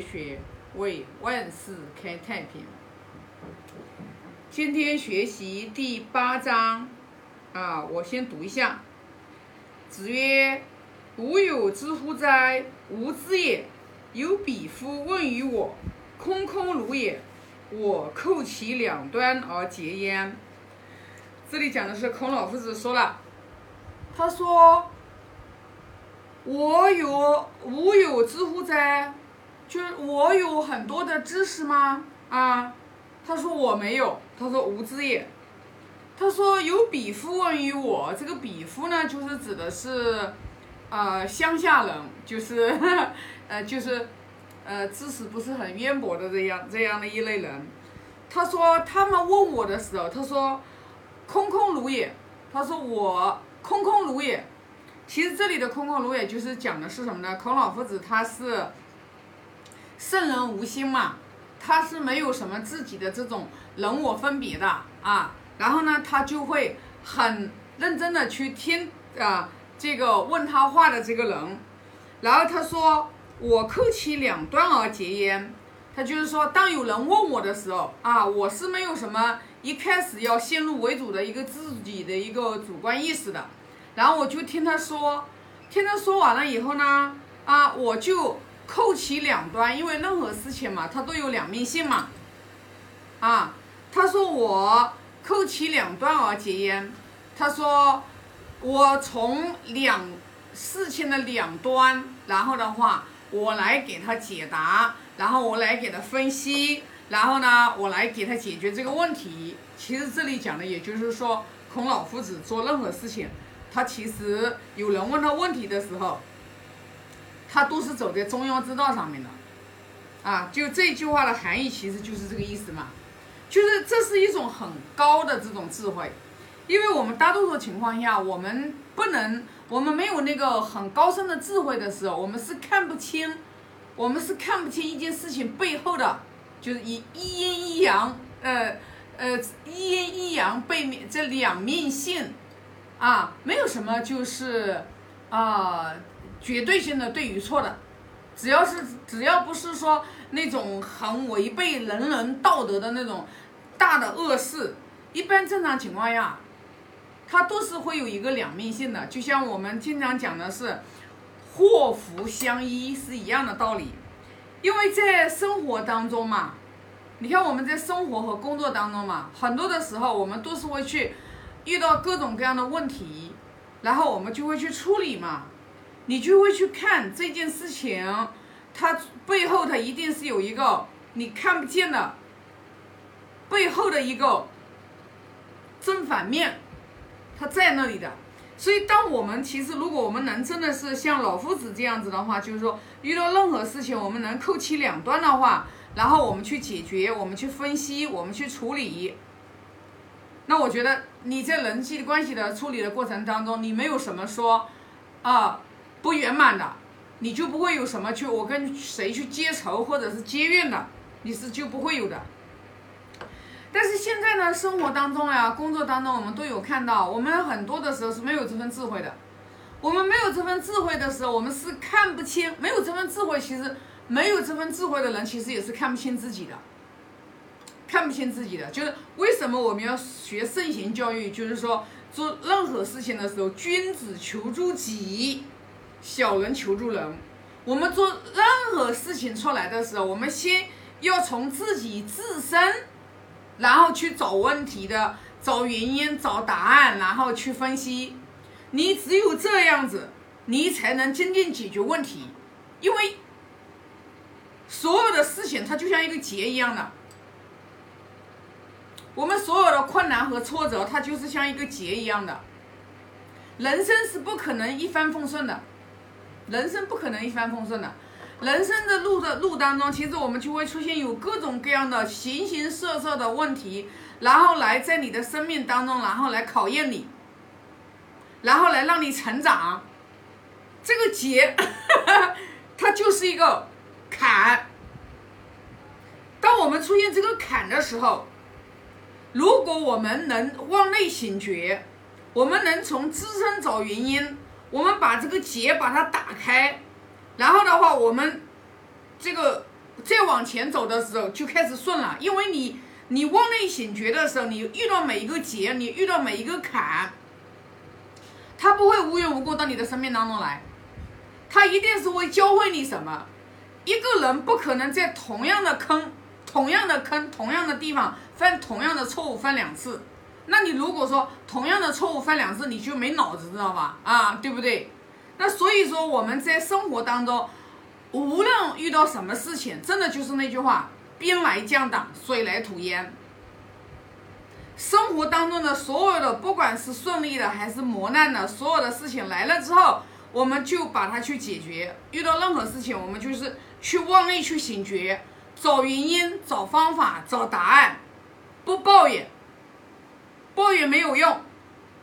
学为万事开太平。今天学习第八章，啊，我先读一下。子曰：“吾有知乎哉？吾知也。有彼夫问于我，空空如也。我扣其两端而结焉。”这里讲的是孔老夫子说了，他说：“我有吾有知乎哉？就是我有很多的知识吗？啊？”他说：“我没有。”他说：“无知也。”他说：“有鄙夫问于我，这个鄙夫呢，就是指的是，呃，乡下人，就是，呃，就是，呃，知识不是很渊博的这样这样的一类人。他说他们问我的时候，他说。”空空如也，他说我空空如也。其实这里的空空如也就是讲的是什么呢？孔老夫子他是圣人无心嘛，他是没有什么自己的这种人我分别的啊。然后呢，他就会很认真的去听啊这个问他话的这个人。然后他说我扣其两端而结焉。他就是说，当有人问我的时候啊，我是没有什么。一开始要先入为主的一个自己的一个主观意识的，然后我就听他说，听他说完了以后呢，啊，我就扣其两端，因为任何事情嘛，它都有两面性嘛，啊，他说我扣其两端而结焉，他说我从两事情的两端，然后的话，我来给他解答，然后我来给他分析。然后呢，我来给他解决这个问题。其实这里讲的，也就是说，孔老夫子做任何事情，他其实有人问他问题的时候，他都是走在中庸之道上面的。啊，就这句话的含义，其实就是这个意思嘛。就是这是一种很高的这种智慧，因为我们大多数情况下，我们不能，我们没有那个很高深的智慧的时候，我们是看不清，我们是看不清一件事情背后的。就是以一阴一阳，呃呃，一阴一阳背面这两面性，啊，没有什么就是啊绝对性的对与错的，只要是只要不是说那种很违背人人道德的那种大的恶事，一般正常情况下，它都是会有一个两面性的，就像我们经常讲的是祸福相依是一样的道理。因为在生活当中嘛，你看我们在生活和工作当中嘛，很多的时候我们都是会去遇到各种各样的问题，然后我们就会去处理嘛，你就会去看这件事情，它背后它一定是有一个你看不见的背后的一个正反面，它在那里的。所以，当我们其实，如果我们能真的是像老夫子这样子的话，就是说，遇到任何事情，我们能扣其两端的话，然后我们去解决，我们去分析，我们去处理。那我觉得你在人际关系的处理的过程当中，你没有什么说啊不圆满的，你就不会有什么去我跟谁去结仇或者是结怨的，你是就不会有的。但是现在呢，生活当中呀，工作当中，我们都有看到，我们很多的时候是没有这份智慧的。我们没有这份智慧的时候，我们是看不清。没有这份智慧，其实没有这份智慧的人，其实也是看不清自己的，看不清自己的。就是为什么我们要学圣贤教育？就是说，做任何事情的时候，君子求诸己，小人求助人。我们做任何事情出来的时候，我们先要从自己自身。然后去找问题的，找原因，找答案，然后去分析。你只有这样子，你才能真正解决问题。因为所有的事情它就像一个结一样的，我们所有的困难和挫折，它就是像一个结一样的。人生是不可能一帆风顺的，人生不可能一帆风顺的。人生的路的路当中，其实我们就会出现有各种各样的形形色色的问题，然后来在你的生命当中，然后来考验你，然后来让你成长。这个劫，它就是一个坎。当我们出现这个坎的时候，如果我们能往内醒觉，我们能从自身找原因，我们把这个结把它打开。然后的话，我们这个再往前走的时候就开始顺了，因为你你往内醒觉的时候，你遇到每一个结，你遇到每一个坎，他不会无缘无故到你的生命当中来，他一定是会教会你什么。一个人不可能在同样的坑、同样的坑、同样的地方犯同样的错误犯两次。那你如果说同样的错误犯两次，你就没脑子，知道吧？啊，对不对？那所以说我们在生活当中，无论遇到什么事情，真的就是那句话：兵来将挡，水来土掩。生活当中的所有的，不管是顺利的还是磨难的，所有的事情来了之后，我们就把它去解决。遇到任何事情，我们就是去往内去醒觉，找原因，找方法，找答案，不抱怨。抱怨没有用，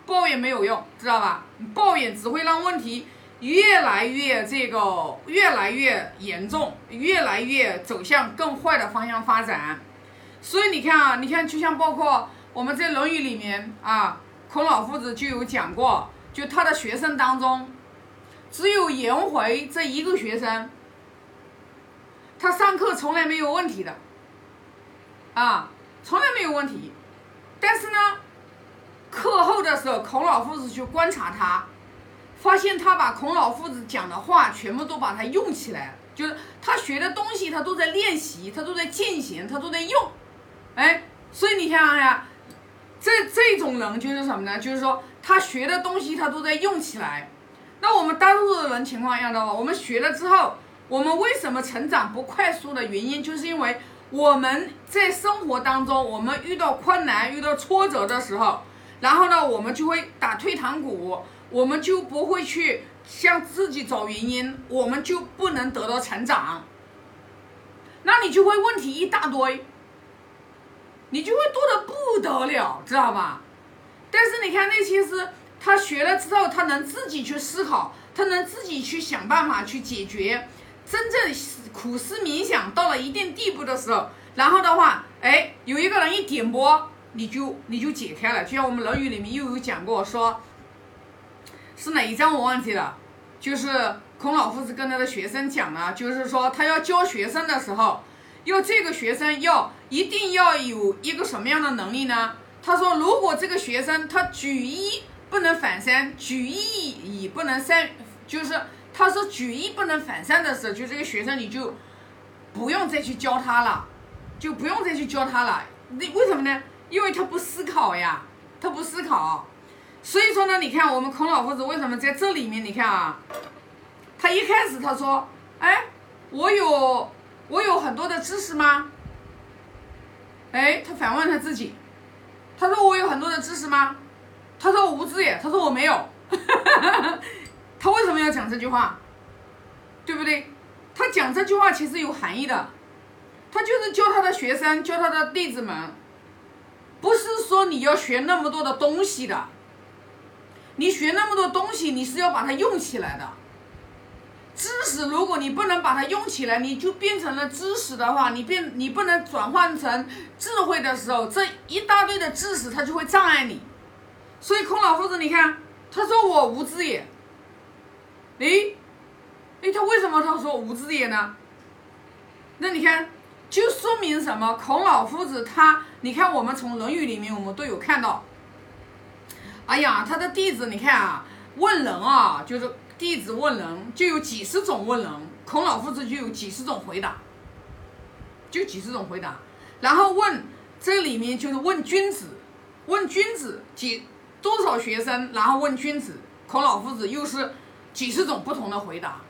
抱怨没有用，知道吧？抱怨只会让问题越来越这个越来越严重，越来越走向更坏的方向发展。所以你看啊，你看，就像包括我们在《论语》里面啊，孔老夫子就有讲过，就他的学生当中，只有颜回这一个学生，他上课从来没有问题的，啊，从来没有问题，但是呢。课后的时候，孔老夫子去观察他，发现他把孔老夫子讲的话全部都把它用起来，就是他学的东西，他都在练习，他都在进行，他都在用。哎，所以你想想，这这种人就是什么呢？就是说他学的东西他都在用起来。那我们大多数的人情况一样的话，我们学了之后，我们为什么成长不快速的原因，就是因为我们在生活当中，我们遇到困难、遇到挫折的时候。然后呢，我们就会打退堂鼓，我们就不会去向自己找原因，我们就不能得到成长。那你就会问题一大堆，你就会多的不得了，知道吧？但是你看那些是他学了之后，他能自己去思考，他能自己去想办法去解决。真正苦思冥想到了一定地步的时候，然后的话，哎，有一个人一点拨。你就你就解开了，就像我们《论语》里面又有讲过，说是哪一章我忘记了，就是孔老夫子跟他的学生讲了，就是说他要教学生的时候，要这个学生要一定要有一个什么样的能力呢？他说，如果这个学生他举一不能反三，举一以不能三，就是他说举一不能反三的时候，就这个学生你就不用再去教他了，就不用再去教他了。那为什么呢？因为他不思考呀，他不思考，所以说呢，你看我们孔老夫子为什么在这里面？你看啊，他一开始他说，哎，我有我有很多的知识吗？哎，他反问他自己，他说我有很多的知识吗？他说我无知耶，他说我没有，他为什么要讲这句话？对不对？他讲这句话其实有含义的，他就是教他的学生，教他的弟子们。不是说你要学那么多的东西的，你学那么多东西，你是要把它用起来的。知识如果你不能把它用起来，你就变成了知识的话，你变你不能转换成智慧的时候，这一大堆的知识它就会障碍你。所以孔老夫子，你看他说我无知也，诶，诶，他为什么他说无知也呢？那你看。就说明什么？孔老夫子他，你看我们从《论语》里面我们都有看到。哎呀，他的弟子，你看啊，问人啊，就是弟子问人，就有几十种问人，孔老夫子就有几十种回答，就几十种回答。然后问这里面就是问君子，问君子几多少学生，然后问君子，孔老夫子又是几十种不同的回答。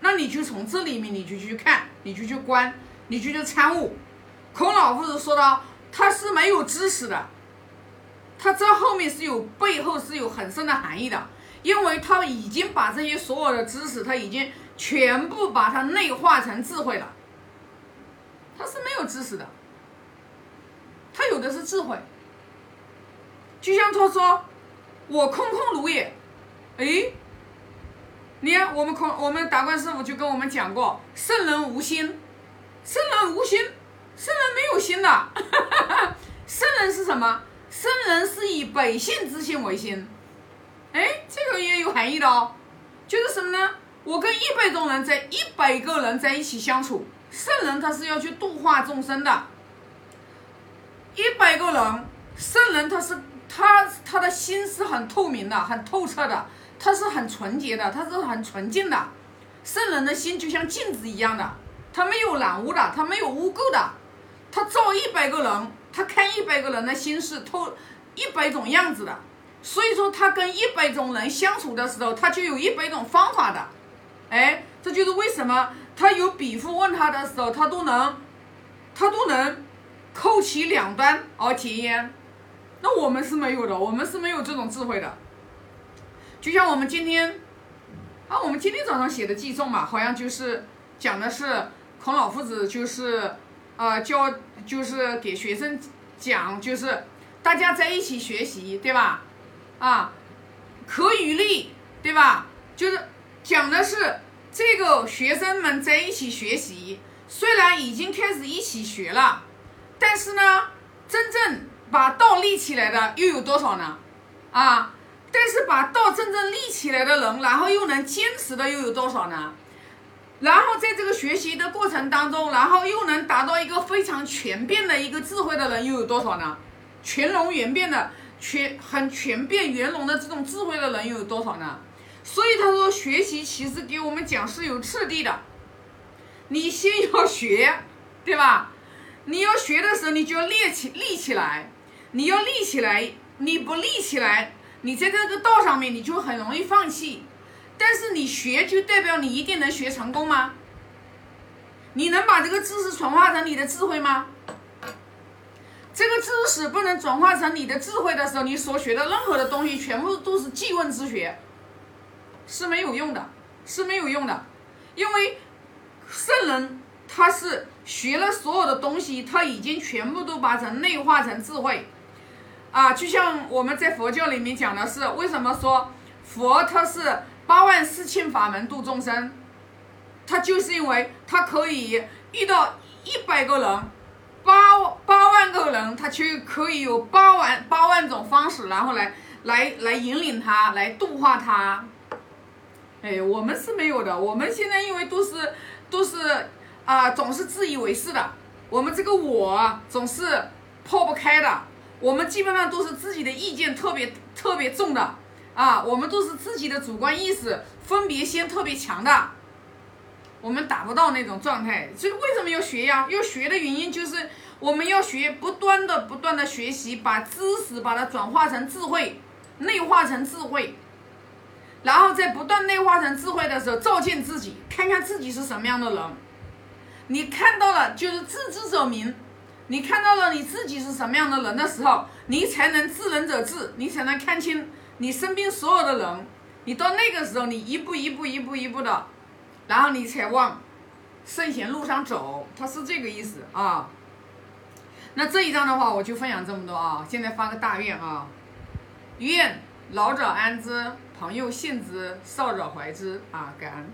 那你就从这里面你就去看，你就去观。你就去参悟，孔老夫子说的，他是没有知识的，他这后面是有背后是有很深的含义的，因为他已经把这些所有的知识，他已经全部把它内化成智慧了，他是没有知识的，他有的是智慧，就像他说，我空空如也，哎，你看我们空我们达观师傅就跟我们讲过，圣人无心。圣人无心，圣人没有心的。圣人是什么？圣人是以百姓之心为心。哎，这个也有含义的哦。就是什么呢？我跟一百种人在一百个人在一起相处，圣人他是要去度化众生的。一百个人，圣人他是他他的心是很透明的，很透彻的，他是很纯洁的，他是很纯净的。圣人的心就像镜子一样的，他没有染污的，他没有污垢的。他照一百个人，他看一百个人的心是透一百种样子的。所以说，他跟一百种人相处的时候，他就有一百种方法的。哎，这就是为什么他有比夫问他的时候，他都能，他都能。扣其两端而体焉，那我们是没有的，我们是没有这种智慧的。就像我们今天，啊，我们今天早上写的记诵嘛，好像就是讲的是孔老夫子就是，呃，教就是给学生讲，就是大家在一起学习，对吧？啊，可与立，对吧？就是讲的是这个学生们在一起学习，虽然已经开始一起学了。但是呢，真正把道立起来的又有多少呢？啊，但是把道真正立起来的人，然后又能坚持的又有多少呢？然后在这个学习的过程当中，然后又能达到一个非常全变的一个智慧的人又有多少呢？全容圆变的全很全变圆融的这种智慧的人又有多少呢？所以他说，学习其实给我们讲是有次第的，你先要学，对吧？你要学的时候，你就要立起立起来，你要立起来，你不立起来，你在这个道上面你就很容易放弃。但是你学就代表你一定能学成功吗？你能把这个知识转化成你的智慧吗？这个知识不能转化成你的智慧的时候，你所学的任何的东西全部都是记问之学，是没有用的，是没有用的，因为圣人。他是学了所有的东西，他已经全部都把成内化成智慧，啊，就像我们在佛教里面讲的是，为什么说佛他是八万四千法门度众生？他就是因为他可以遇到一百个人，八八万个人，他却可以有八万八万种方式，然后来来来引领他，来度化他。哎，我们是没有的，我们现在因为都是都是。啊，总是自以为是的，我们这个我总是破不开的，我们基本上都是自己的意见特别特别重的，啊，我们都是自己的主观意识分别心特别强的，我们达不到那种状态。所以为什么要学呀？要学的原因就是我们要学，不断的不断的学习，把知识把它转化成智慧，内化成智慧，然后在不断内化成智慧的时候，照见自己，看看自己是什么样的人。你看到了，就是自知者明。你看到了你自己是什么样的人的时候，你才能知人者智，你才能看清你身边所有的人。你到那个时候，你一步一步、一步一步的，然后你才往圣贤路上走。他是这个意思啊。那这一章的话，我就分享这么多啊。现在发个大愿啊，愿老者安之，朋友信之，少者怀之啊，感恩。